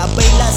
La